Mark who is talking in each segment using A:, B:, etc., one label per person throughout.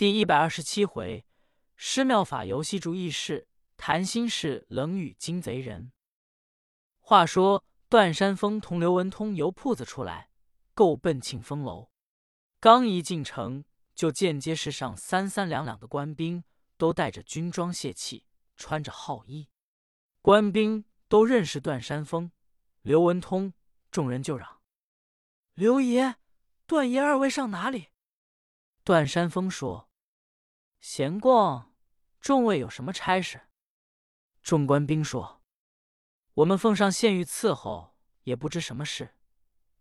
A: 第一百二十七回，施妙法游戏注意事，谈心事冷语惊贼人。话说段山峰同刘文通由铺子出来，够奔庆丰楼。刚一进城，就见街市上三三两两的官兵，都带着军装械器，穿着号衣。官兵都认识段山峰、刘文通，众人就嚷：“刘爷、段爷二位上哪里？”段山峰说：“闲逛，众位有什么差事？”众官兵说。我们奉上县狱伺候，也不知什么事。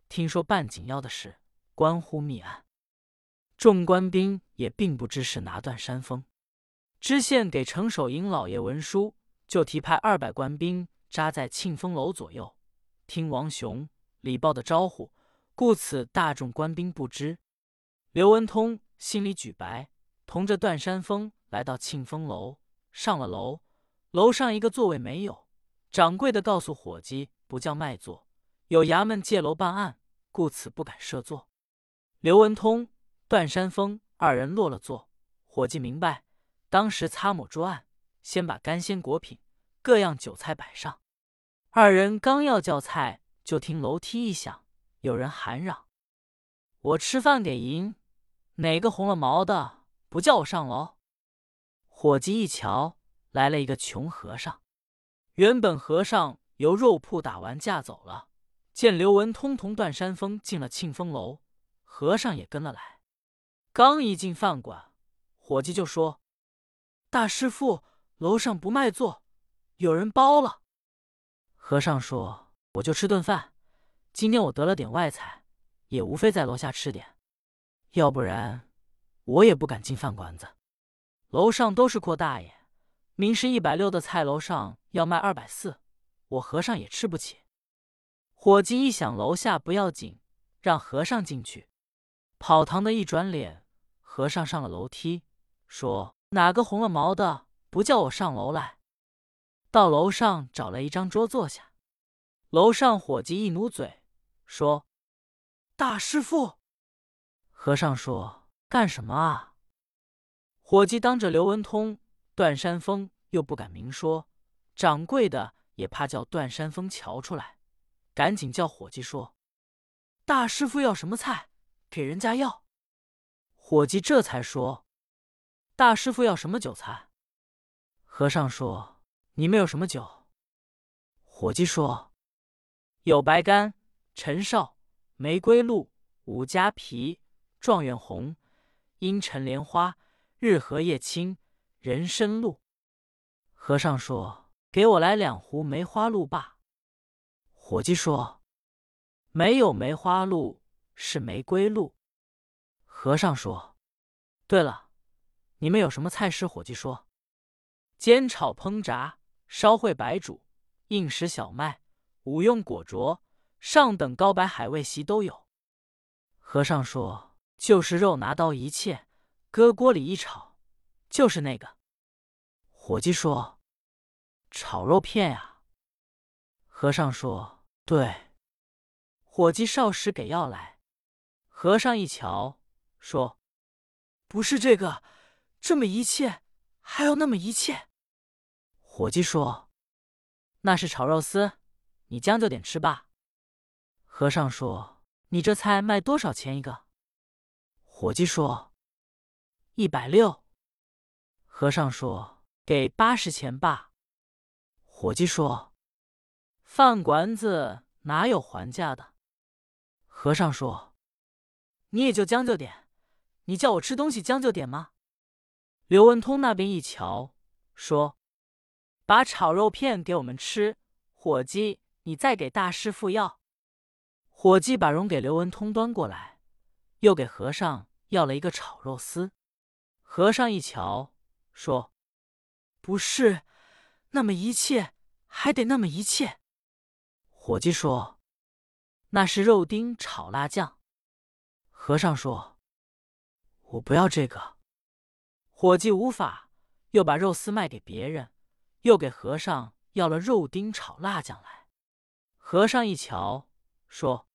A: 听说办紧要的事，关乎密案。众官兵也并不知是哪段山峰。知县给程守营老爷文书，就提派二百官兵扎在庆丰楼左右，听王雄、李豹的招呼。故此大众官兵不知。刘文通心里举白，同着段山峰来到庆丰楼，上了楼，楼上一个座位没有。掌柜的告诉伙计：“不叫卖座，有衙门借楼办案，故此不敢设座。”刘文通、段山峰二人落了座，伙计明白，当时擦抹桌案，先把干鲜果品、各样酒菜摆上。二人刚要叫菜，就听楼梯一响，有人喊嚷：“我吃饭给银，哪个红了毛的不叫我上楼？”伙计一瞧，来了一个穷和尚。原本和尚由肉铺打完架走了，见刘文通同段山峰进了庆丰楼，和尚也跟了来。刚一进饭馆，伙计就说：“大师傅，楼上不卖座，有人包了。”和尚说：“我就吃顿饭，今天我得了点外财，也无非在楼下吃点，要不然我也不敢进饭馆子。楼上都是阔大爷。”明是一百六的菜，楼上要卖二百四，我和尚也吃不起。伙计一想楼下不要紧，让和尚进去。跑堂的一转脸，和尚上了楼梯，说：“哪个红了毛的不叫我上楼来？”到楼上找了一张桌坐下。楼上伙计一努嘴，说：“大师傅。”和尚说：“干什么啊？”伙计当着刘文通。段山峰又不敢明说，掌柜的也怕叫段山峰瞧出来，赶紧叫伙计说：“大师傅要什么菜，给人家要。”伙计这才说：“大师傅要什么酒菜？”和尚说：“你们有什么酒？”伙计说：“有白干、陈绍、玫瑰露、五加皮、状元红、阴沉莲花、日和叶青。”人参露，和尚说：“给我来两壶梅花露吧。”伙计说：“没有梅花露，是玫瑰露。”和尚说：“对了，你们有什么菜式？”伙计说：“煎炒烹炸，烧烩白煮，硬食小麦，五用果着，上等高白海味席都有。”和尚说：“就是肉，拿刀一切，搁锅里一炒。”就是那个，伙计说：“炒肉片呀。”和尚说：“对。”伙计少时给药来，和尚一瞧，说：“不是这个，这么一切，还要那么一切。”伙计说：“那是炒肉丝，你将就点吃吧。”和尚说：“你这菜卖多少钱一个？”伙计说：“一百六。”和尚说：“给八十钱吧。”伙计说：“饭馆子哪有还价的？”和尚说：“你也就将就点，你叫我吃东西将就点吗？”刘文通那边一瞧，说：“把炒肉片给我们吃。”伙计，你再给大师傅要。伙计把容给刘文通端过来，又给和尚要了一个炒肉丝。和尚一瞧。说：“不是，那么一切还得那么一切。”伙计说：“那是肉丁炒辣酱。”和尚说：“我不要这个。”伙计无法，又把肉丝卖给别人，又给和尚要了肉丁炒辣酱来。和尚一瞧，说：“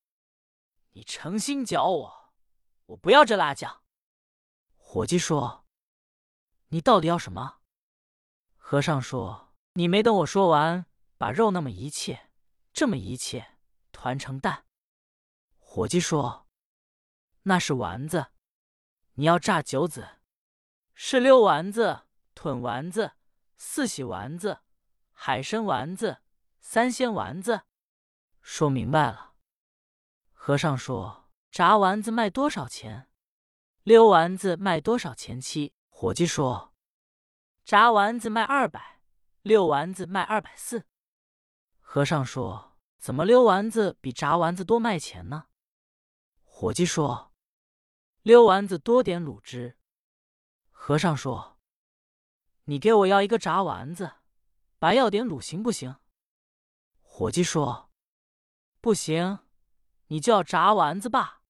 A: 你诚心搅我，我不要这辣酱。”伙计说。你到底要什么？”和尚说：“你没等我说完，把肉那么一切，这么一切，团成蛋。”伙计说：“那是丸子，你要炸九子，是溜丸子、豚丸子、四喜丸子、海参丸子、三鲜丸子。”说明白了。和尚说：“炸丸子卖多少钱？溜丸子卖多少钱？”七伙计说。炸丸子卖二百，溜丸子卖二百四。和尚说：“怎么溜丸子比炸丸子多卖钱呢？”伙计说：“溜丸子多点卤汁。”和尚说：“你给我要一个炸丸子，白要点卤行不行？”伙计说：“不行，你就要炸丸子吧。”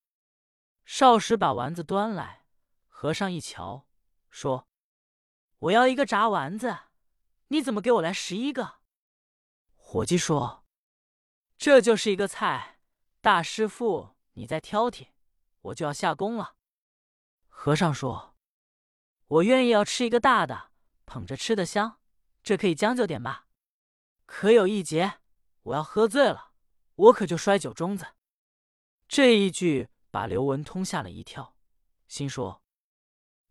A: 少时把丸子端来，和尚一瞧，说。我要一个炸丸子，你怎么给我来十一个？伙计说：“这就是一个菜，大师傅你再挑剔，我就要下工了。”和尚说：“我愿意要吃一个大的，捧着吃的香，这可以将就点吧？可有一节，我要喝醉了，我可就摔酒盅子。”这一句把刘文通吓了一跳，心说：“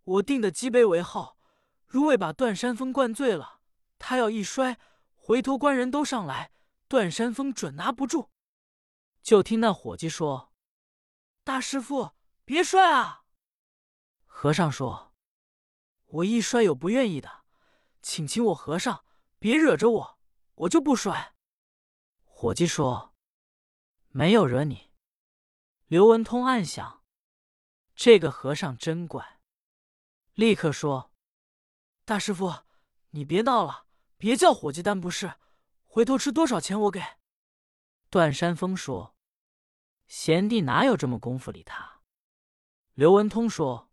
A: 我定的鸡杯为号。”如未把段山峰灌醉了，他要一摔，回头官人都上来，段山峰准拿不住。就听那伙计说：“大师傅，别摔啊！”和尚说：“我一摔有不愿意的，请请我和尚别惹着我，我就不摔。”伙计说：“没有惹你。”刘文通暗想：“这个和尚真怪。”立刻说。大师傅，你别闹了，别叫伙计担不是，回头吃多少钱我给。段山峰说：“贤弟哪有这么功夫理他？”刘文通说：“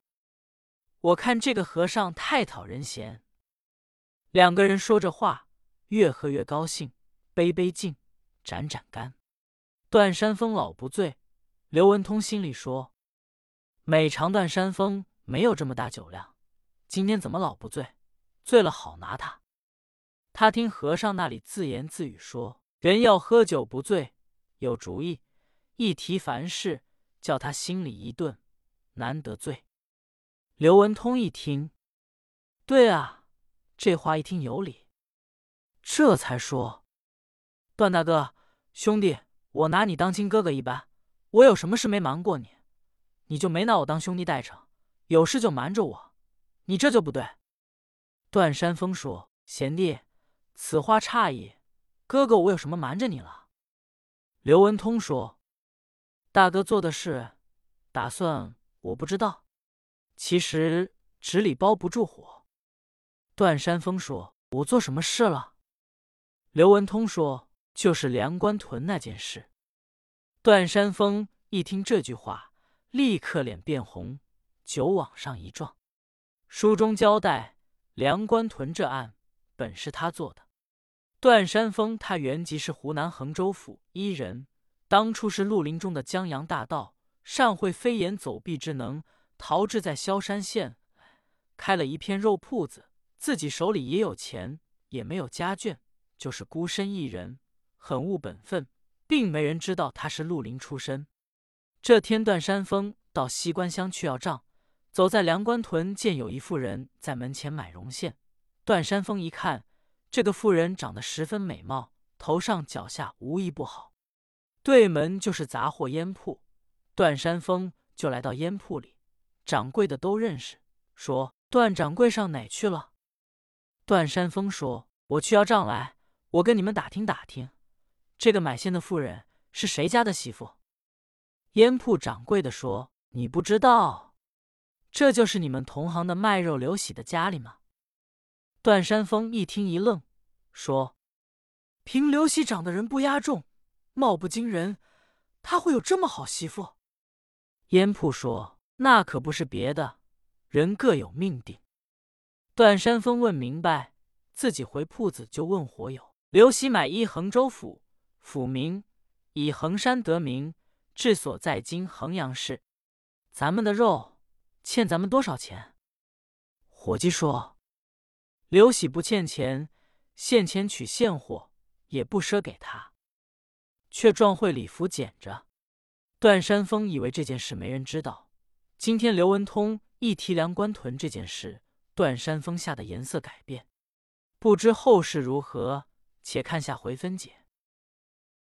A: 我看这个和尚太讨人嫌。”两个人说着话，越喝越高兴，杯杯敬，盏盏干。段山峰老不醉，刘文通心里说：“每长段山峰没有这么大酒量，今天怎么老不醉？”醉了好拿他。他听和尚那里自言自语说：“人要喝酒不醉，有主意。一提凡事，叫他心里一顿，难得醉。”刘文通一听，对啊，这话一听有理，这才说：“段大哥，兄弟，我拿你当亲哥哥一般，我有什么事没瞒过你，你就没拿我当兄弟待着，有事就瞒着我，你这就不对。”段山峰说：“贤弟，此话差矣。哥哥，我有什么瞒着你了？”刘文通说：“大哥做的事，打算我不知道。其实纸里包不住火。”段山峰说：“我做什么事了？”刘文通说：“就是梁关屯那件事。”段山峰一听这句话，立刻脸变红，酒往上一撞。书中交代。梁关屯这案本是他做的。段山峰他原籍是湖南衡州府伊人，当初是绿林中的江洋大盗，善会飞檐走壁之能，逃至在萧山县，开了一片肉铺子，自己手里也有钱，也没有家眷，就是孤身一人，很务本分，并没人知道他是绿林出身。这天，段山峰到西关乡去要账。走在梁关屯，见有一妇人在门前买绒线。段山峰一看，这个妇人长得十分美貌，头上脚下无一不好。对门就是杂货烟铺，段山峰就来到烟铺里，掌柜的都认识，说：“段掌柜上哪去了？”段山峰说：“我去要账来，我跟你们打听打听，这个买线的妇人是谁家的媳妇？”烟铺掌柜的说：“你不知道。”这就是你们同行的卖肉刘喜的家里吗？段山峰一听一愣，说：“凭刘喜长得人不压众，貌不惊人，他会有这么好媳妇？”烟铺说：“那可不是别的，人各有命定。”段山峰问明白，自己回铺子就问火友：“刘喜买依衡州府，府名以衡山得名，治所在今衡阳市。咱们的肉。”欠咱们多少钱？伙计说：“刘喜不欠钱，现钱取现货，也不赊给他，却撞会礼服捡着。段山峰以为这件事没人知道，今天刘文通一提梁官屯这件事，段山峰吓得颜色改变。不知后事如何，且看下回分解。